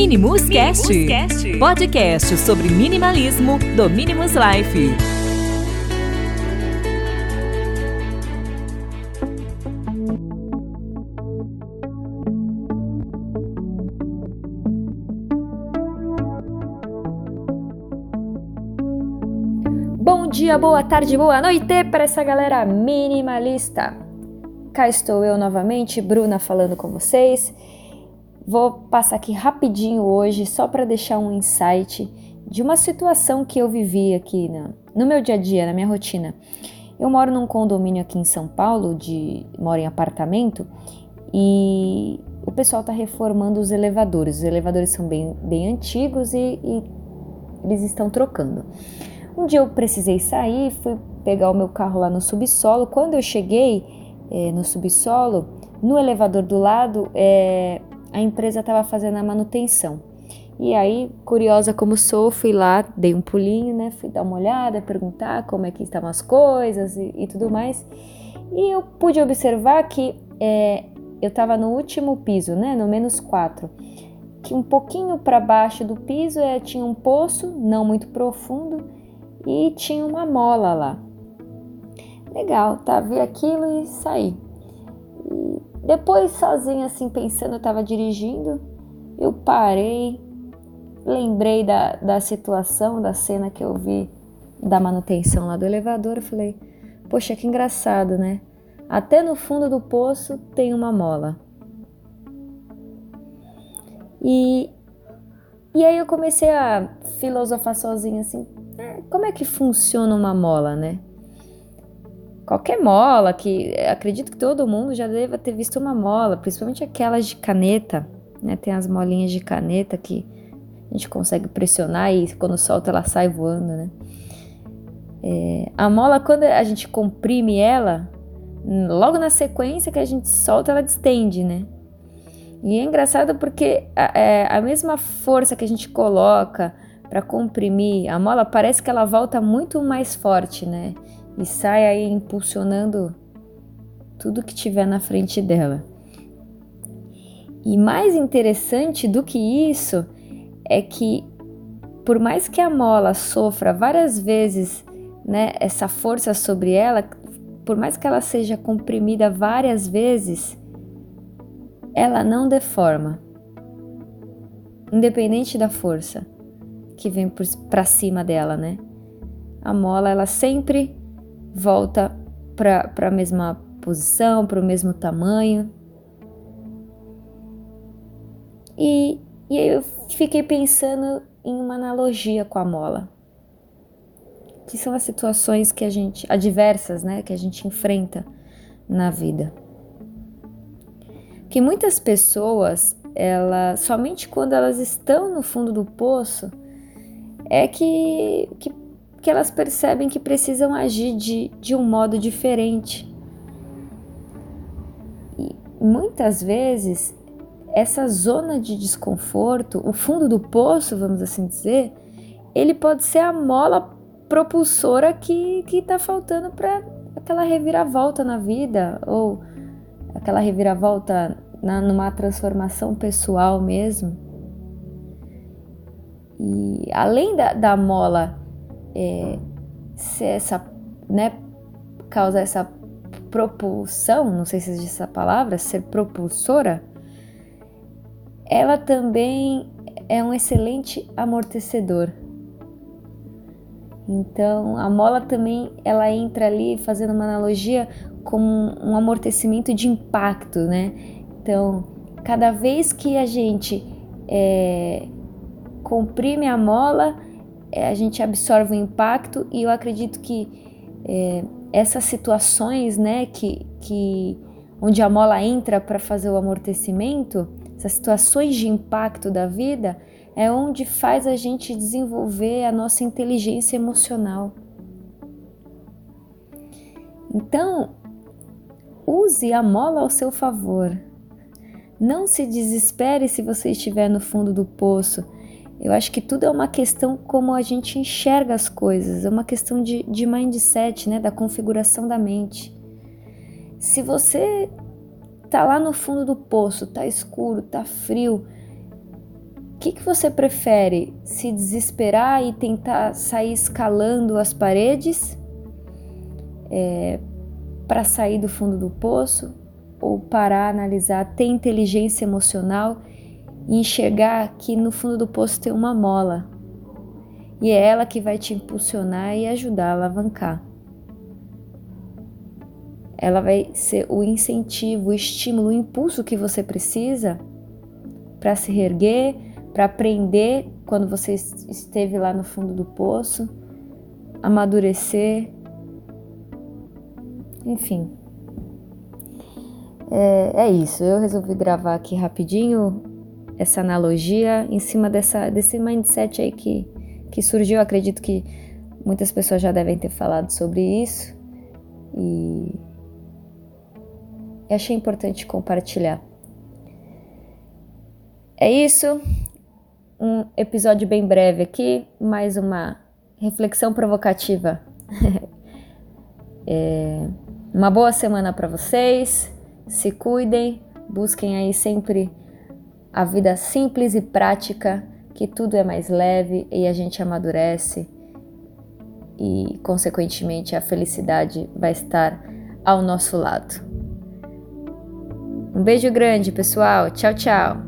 Minimus, Cast, Cast, podcast sobre minimalismo do Minimus Life. Bom dia, boa tarde, boa noite para essa galera minimalista. Cá estou eu novamente, Bruna, falando com vocês. Vou passar aqui rapidinho hoje só para deixar um insight de uma situação que eu vivi aqui no, no meu dia a dia, na minha rotina. Eu moro num condomínio aqui em São Paulo, de moro em apartamento, e o pessoal está reformando os elevadores. Os elevadores são bem, bem antigos e, e eles estão trocando. Um dia eu precisei sair, fui pegar o meu carro lá no subsolo. Quando eu cheguei é, no subsolo, no elevador do lado, é, a empresa estava fazendo a manutenção. E aí, curiosa como sou, fui lá, dei um pulinho, né? Fui dar uma olhada, perguntar como é que estavam as coisas e, e tudo mais. E eu pude observar que é, eu estava no último piso, né? No menos 4. Que um pouquinho para baixo do piso é, tinha um poço, não muito profundo, e tinha uma mola lá. Legal, tá? Vi aquilo e saí. E depois, sozinha, assim, pensando, eu tava dirigindo, eu parei, lembrei da, da situação, da cena que eu vi da manutenção lá do elevador, eu falei, poxa, que engraçado, né? Até no fundo do poço tem uma mola. E, e aí eu comecei a filosofar sozinha assim, é, como é que funciona uma mola, né? Qualquer mola, que acredito que todo mundo já deva ter visto uma mola, principalmente aquelas de caneta, né? Tem as molinhas de caneta que a gente consegue pressionar e quando solta ela sai voando, né? É, a mola, quando a gente comprime ela, logo na sequência que a gente solta, ela distende, né? E é engraçado porque a, é, a mesma força que a gente coloca para comprimir a mola, parece que ela volta muito mais forte, né? E sai aí impulsionando tudo que tiver na frente dela. E mais interessante do que isso é que por mais que a mola sofra várias vezes, né, essa força sobre ela, por mais que ela seja comprimida várias vezes, ela não deforma. Independente da força que vem para cima dela, né? A mola ela sempre volta para a mesma posição, para o mesmo tamanho. E, e aí eu fiquei pensando em uma analogia com a mola, que são as situações que a gente, adversas, né, que a gente enfrenta na vida. Que muitas pessoas, ela, somente quando elas estão no fundo do poço, é que, que que elas percebem que precisam agir de, de um modo diferente. E muitas vezes, essa zona de desconforto, o fundo do poço, vamos assim dizer, ele pode ser a mola propulsora que está faltando para aquela reviravolta na vida, ou aquela reviravolta na, numa transformação pessoal mesmo. E além da, da mola é, ser essa, né, causa essa propulsão, não sei se existe essa palavra, ser propulsora, ela também é um excelente amortecedor. Então, a mola também ela entra ali fazendo uma analogia com um amortecimento de impacto, né? Então, cada vez que a gente é, comprime a mola, a gente absorve o impacto e eu acredito que é, essas situações, né, que, que onde a mola entra para fazer o amortecimento, essas situações de impacto da vida, é onde faz a gente desenvolver a nossa inteligência emocional. Então, use a mola ao seu favor. Não se desespere se você estiver no fundo do poço. Eu acho que tudo é uma questão como a gente enxerga as coisas, é uma questão de, de mindset, né? da configuração da mente. Se você tá lá no fundo do poço, tá escuro, tá frio, O que, que você prefere? Se desesperar e tentar sair escalando as paredes é, para sair do fundo do poço? Ou parar, analisar, ter inteligência emocional e enxergar que no fundo do poço tem uma mola e é ela que vai te impulsionar e ajudar a alavancar. Ela vai ser o incentivo, o estímulo, o impulso que você precisa para se reerguer, para aprender quando você esteve lá no fundo do poço, amadurecer, enfim. É, é, isso, eu resolvi gravar aqui rapidinho essa analogia em cima dessa, desse mindset aí que, que surgiu. acredito que muitas pessoas já devem ter falado sobre isso e achei importante compartilhar. É isso, um episódio bem breve aqui, mais uma reflexão provocativa. é, uma boa semana para vocês, se cuidem, busquem aí sempre a vida simples e prática, que tudo é mais leve e a gente amadurece e, consequentemente, a felicidade vai estar ao nosso lado. Um beijo grande, pessoal. Tchau, tchau.